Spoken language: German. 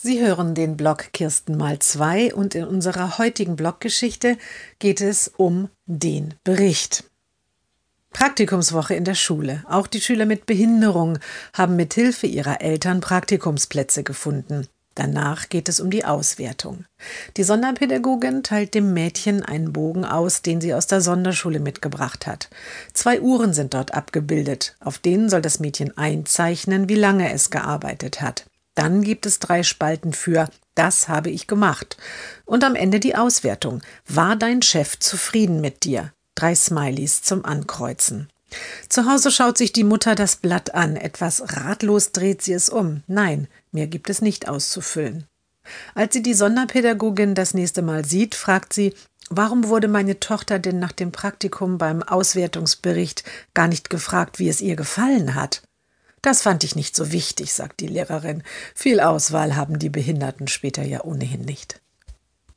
Sie hören den Blog Kirsten mal zwei und in unserer heutigen Bloggeschichte geht es um den Bericht. Praktikumswoche in der Schule. Auch die Schüler mit Behinderung haben mit Hilfe ihrer Eltern Praktikumsplätze gefunden. Danach geht es um die Auswertung. Die Sonderpädagogin teilt dem Mädchen einen Bogen aus, den sie aus der Sonderschule mitgebracht hat. Zwei Uhren sind dort abgebildet. Auf denen soll das Mädchen einzeichnen, wie lange es gearbeitet hat. Dann gibt es drei Spalten für das habe ich gemacht. Und am Ende die Auswertung. War dein Chef zufrieden mit dir? Drei Smileys zum Ankreuzen. Zu Hause schaut sich die Mutter das Blatt an. Etwas ratlos dreht sie es um. Nein, mehr gibt es nicht auszufüllen. Als sie die Sonderpädagogin das nächste Mal sieht, fragt sie, warum wurde meine Tochter denn nach dem Praktikum beim Auswertungsbericht gar nicht gefragt, wie es ihr gefallen hat? Das fand ich nicht so wichtig, sagt die Lehrerin. Viel Auswahl haben die Behinderten später ja ohnehin nicht.